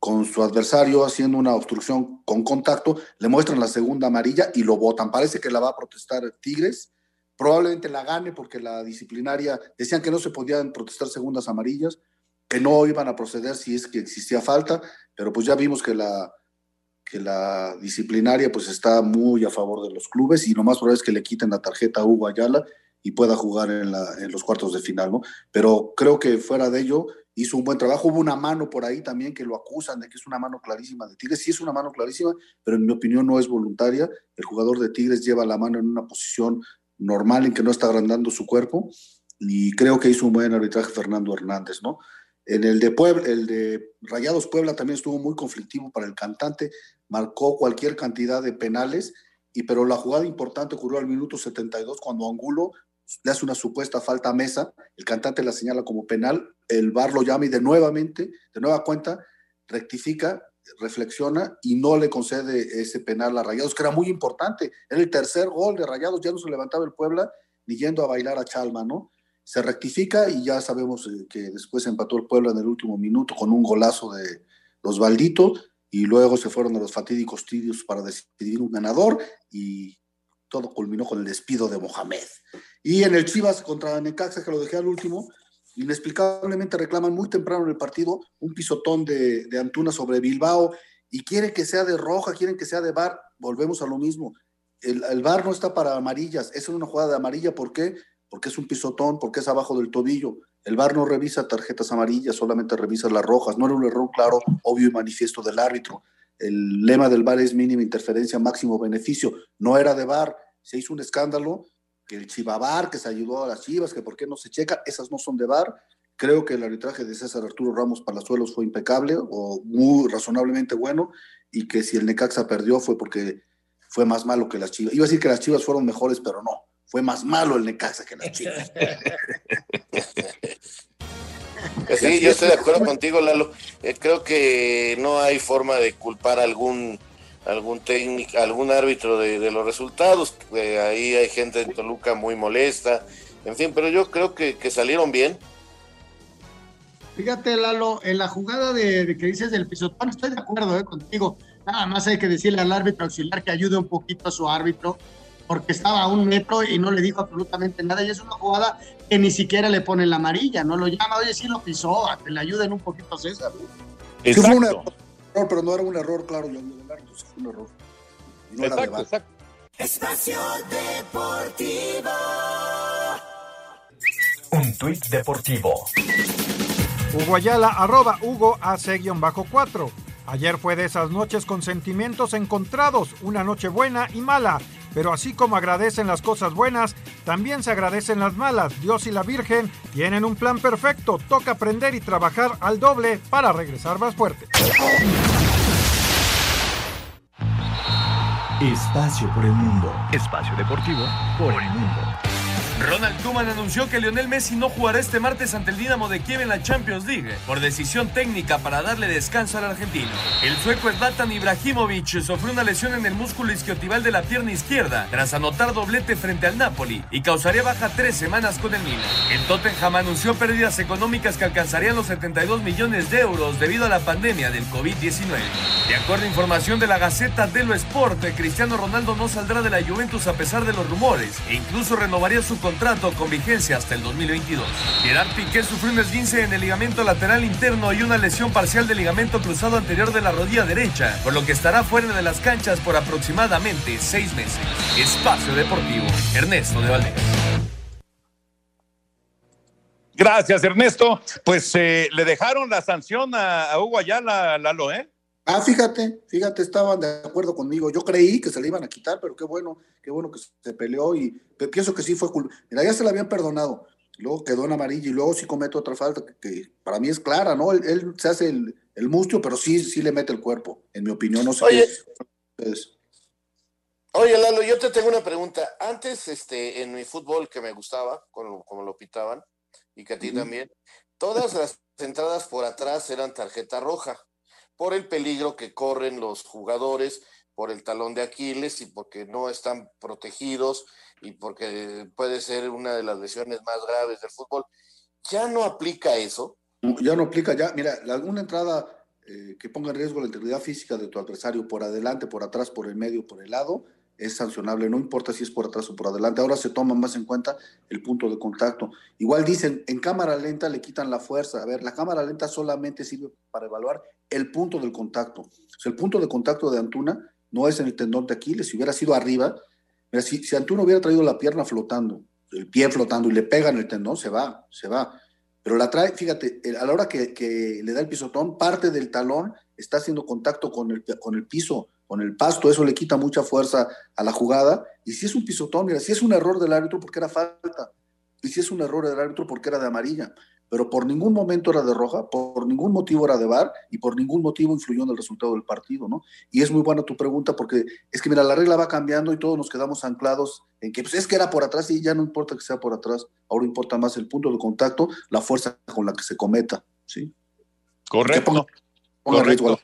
con su adversario haciendo una obstrucción con contacto, le muestran la segunda amarilla y lo votan. Parece que la va a protestar Tigres, probablemente la gane porque la disciplinaria decían que no se podían protestar segundas amarillas, que no iban a proceder si es que existía falta, pero pues ya vimos que la, que la disciplinaria pues está muy a favor de los clubes y lo más probable es que le quiten la tarjeta a Hugo Ayala y pueda jugar en, en los cuartos de final, ¿no? Pero creo que fuera de ello, hizo un buen trabajo. Hubo una mano por ahí también que lo acusan de que es una mano clarísima de Tigres. Sí es una mano clarísima, pero en mi opinión no es voluntaria. El jugador de Tigres lleva la mano en una posición normal en que no está agrandando su cuerpo y creo que hizo un buen arbitraje Fernando Hernández, ¿no? En el de Puebla, el de Rayados Puebla también estuvo muy conflictivo para el cantante, marcó cualquier cantidad de penales, y pero la jugada importante ocurrió al minuto 72 cuando Angulo le hace una supuesta falta a Mesa, el cantante la señala como penal, el VAR lo llama y de nuevamente, de nueva cuenta, rectifica, reflexiona y no le concede ese penal a Rayados, que era muy importante. Era el tercer gol de Rayados, ya no se levantaba el Puebla ni yendo a bailar a Chalma, ¿no? Se rectifica y ya sabemos eh, que después empató el Puebla en el último minuto con un golazo de los Balditos y luego se fueron a los fatídicos tidios para decidir un ganador y todo culminó con el despido de Mohamed. Y en el Chivas contra Necaxa, que lo dejé al último, inexplicablemente reclaman muy temprano en el partido un pisotón de, de Antuna sobre Bilbao y quieren que sea de roja, quieren que sea de bar. Volvemos a lo mismo. El, el bar no está para amarillas, es una jugada de amarilla. ¿Por qué? Porque es un pisotón, porque es abajo del tobillo. El bar no revisa tarjetas amarillas, solamente revisa las rojas. No era un error claro, obvio y manifiesto del árbitro. El lema del bar es mínima interferencia, máximo beneficio. No era de bar, se hizo un escándalo, que el Chivabar, que se ayudó a las Chivas, que por qué no se checa, esas no son de bar. Creo que el arbitraje de César Arturo Ramos Palazuelos fue impecable o muy razonablemente bueno y que si el Necaxa perdió fue porque fue más malo que las Chivas. Iba a decir que las Chivas fueron mejores, pero no, fue más malo el Necaxa que las Chivas. Sí, yo estoy de acuerdo contigo, Lalo. Eh, creo que no hay forma de culpar a algún algún técnico, algún árbitro de, los resultados. ahí hay gente en Toluca muy molesta. En fin, pero yo creo que, salieron bien. Fíjate, Lalo, en la jugada de, que dices del pisotón, estoy de acuerdo eh, contigo. Nada más hay que decirle al árbitro auxiliar que ayude un poquito a su árbitro, porque estaba a un metro y no le dijo absolutamente nada. Y es una jugada que ni siquiera le pone la amarilla, no lo llama, oye, sí lo pisó, a que le ayuden un poquito a César. Fue un error, pero no era un error, claro, yo del árbitro, fue un error. No exacto, exacto. Espacio Deportivo. Un tuit deportivo. Hugo Ayala, arroba Hugo bajo 4 Ayer fue de esas noches con sentimientos encontrados, una noche buena y mala, pero así como agradecen las cosas buenas, también se agradecen las malas. Dios y la Virgen tienen un plan perfecto, toca aprender y trabajar al doble para regresar más fuerte. Espacio por el mundo. Espacio deportivo por el mundo. Ronald Koeman anunció que Lionel Messi no jugará este martes ante el Dinamo de Kiev en la Champions League por decisión técnica para darle descanso al argentino. El sueco Zlatan Ibrahimovic sufrió una lesión en el músculo isquiotibial de la pierna izquierda tras anotar doblete frente al Napoli y causaría baja tres semanas con el Milan. El Tottenham anunció pérdidas económicas que alcanzarían los 72 millones de euros debido a la pandemia del COVID-19. De acuerdo a información de la Gaceta dello Sport, Cristiano Ronaldo no saldrá de la Juventus a pesar de los rumores e incluso renovaría su contrato con vigencia hasta el 2022. Gerard Piqué sufrió un esguince en el ligamento lateral interno y una lesión parcial del ligamento cruzado anterior de la rodilla derecha, por lo que estará fuera de las canchas por aproximadamente seis meses. Espacio Deportivo, Ernesto de Valdez. Gracias, Ernesto. Pues eh, le dejaron la sanción a, Hugo Ayala, Lalo, ¿eh? Ah, fíjate, fíjate, estaban de acuerdo conmigo. Yo creí que se le iban a quitar, pero qué bueno, qué bueno que se peleó y pienso que sí fue culpa. Mira, ya se la habían perdonado, luego quedó en amarillo y luego sí comete otra falta que, para mí es clara, ¿no? Él, se hace el, el, mustio, pero sí, sí le mete el cuerpo, en mi opinión. No sé oye, oye, Lalo, yo te tengo una pregunta. Antes, este, en mi fútbol que me gustaba, como, como lo pitaban, y que a ti también, todas las entradas por atrás eran tarjeta roja por el peligro que corren los jugadores, por el talón de Aquiles y porque no están protegidos y porque puede ser una de las lesiones más graves del fútbol. ¿Ya no aplica eso? Ya no aplica, ya, mira, alguna entrada eh, que ponga en riesgo la integridad física de tu adversario por adelante, por atrás, por el medio, por el lado, es sancionable, no importa si es por atrás o por adelante. Ahora se toma más en cuenta el punto de contacto. Igual dicen, en cámara lenta le quitan la fuerza. A ver, la cámara lenta solamente sirve para evaluar el punto del contacto. O el punto de contacto de Antuna no es en el tendón de Aquiles, si hubiera sido arriba, mira, si, si Antuna hubiera traído la pierna flotando, el pie flotando y le pega en el tendón, se va, se va. Pero la trae, fíjate, a la hora que, que le da el pisotón, parte del talón está haciendo contacto con el, con el piso con el pasto, eso le quita mucha fuerza a la jugada. Y si es un pisotón, mira, si es un error del árbitro porque era falta, y si es un error del árbitro porque era de amarilla, pero por ningún momento era de roja, por ningún motivo era de bar y por ningún motivo influyó en el resultado del partido, ¿no? Y es muy buena tu pregunta porque es que, mira, la regla va cambiando y todos nos quedamos anclados en que pues, es que era por atrás y ya no importa que sea por atrás, ahora importa más el punto de contacto, la fuerza con la que se cometa, ¿sí? Correcto. Correcto.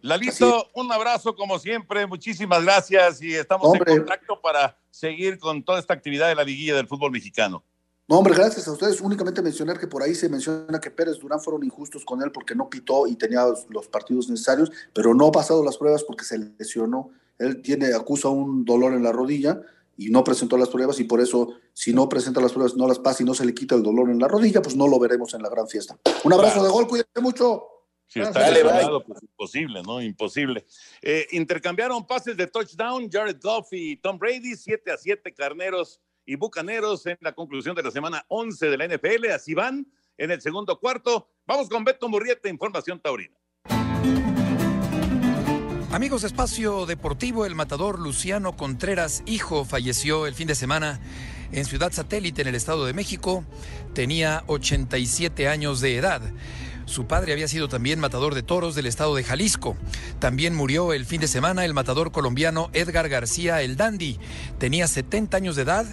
Lalito, un abrazo como siempre, muchísimas gracias y estamos en contacto para seguir con toda esta actividad de la liguilla del fútbol mexicano. No, hombre, gracias a ustedes. Únicamente mencionar que por ahí se menciona que Pérez Durán fueron injustos con él porque no pitó y tenía los, partidos necesarios, pero no ha pasado las pruebas porque se lesionó. Él tiene, acusa un dolor en la rodilla y no presentó las pruebas y por eso si no presenta las pruebas, no las pasa y no se le quita el dolor en la rodilla, pues no lo veremos en la gran fiesta. Un abrazo de gol, cuídate mucho. Si está lesionado, pues imposible, ¿no? Imposible. Eh, intercambiaron pases de touchdown Jared Goff y Tom Brady, 7 a 7 carneros y bucaneros en la conclusión de la semana 11 de la NFL. Así van en el segundo cuarto. Vamos con Beto Murrieta, Información Taurina. Amigos Espacio Deportivo, el matador Luciano Contreras, hijo, falleció el fin de semana en Ciudad Satélite, en el Estado de México. Tenía 87 años de edad. Su padre había sido también matador de toros del estado de Jalisco. También murió el fin de semana el matador colombiano Edgar García El Dandy. Tenía 70 años de edad.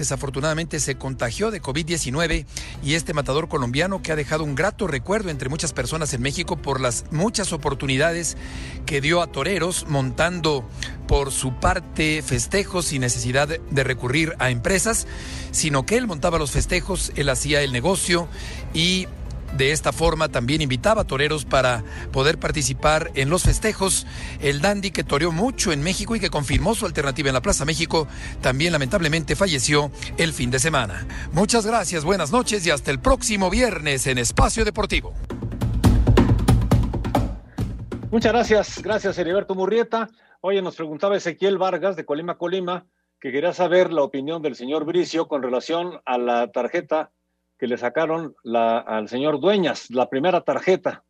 Desafortunadamente se contagió de COVID-19 y este matador colombiano que ha dejado un grato recuerdo entre muchas personas en México por las muchas oportunidades que dio a toreros montando por su parte festejos sin necesidad de recurrir a empresas, sino que él montaba los festejos, él hacía el negocio y de esta forma también invitaba a toreros para poder participar en los festejos. El dandy que toreó mucho en México y que confirmó su alternativa en la Plaza México, también lamentablemente falleció el fin de semana. Muchas gracias, buenas noches y hasta el próximo viernes en Espacio Deportivo. Muchas gracias, gracias Heriberto Murrieta. Oye, nos preguntaba Ezequiel Vargas de Colima, Colima, que quería saber la opinión del señor Bricio con relación a la tarjeta que le sacaron la, al señor Dueñas, la primera tarjeta.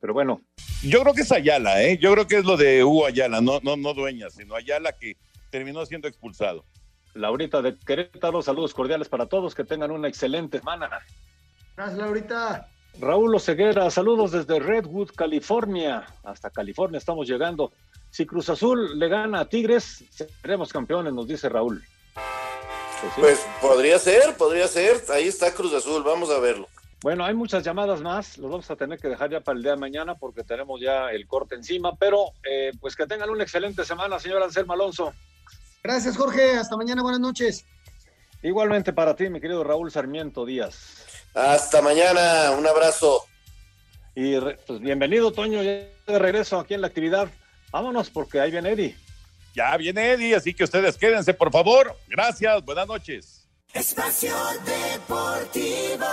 Pero bueno. Yo creo que es Ayala, ¿eh? Yo creo que es lo de Hugo Ayala, no, no, no Dueñas, sino Ayala que terminó siendo expulsado. Laurita de Querétaro, saludos cordiales para todos, que tengan una excelente semana. Gracias, Laurita. Raúl Oseguera, saludos desde Redwood, California. Hasta California estamos llegando. Si Cruz Azul le gana a Tigres, seremos campeones, nos dice Raúl. Pues, pues, podría ser, podría ser. Ahí está Cruz Azul, vamos a verlo. Bueno, hay muchas llamadas más, los vamos a tener que dejar ya para el día de mañana porque tenemos ya el corte encima, pero eh, pues que tengan una excelente semana, señor Anselmo Alonso. Gracias, Jorge. Hasta mañana, buenas noches. Igualmente para ti, mi querido Raúl Sarmiento Díaz. Hasta mañana, un abrazo. Y pues bienvenido, Toño, ya de regreso aquí en la actividad. Vámonos porque ahí viene Eddie. Ya viene Eddie, así que ustedes quédense, por favor. Gracias, buenas noches. Espacio Deportivo.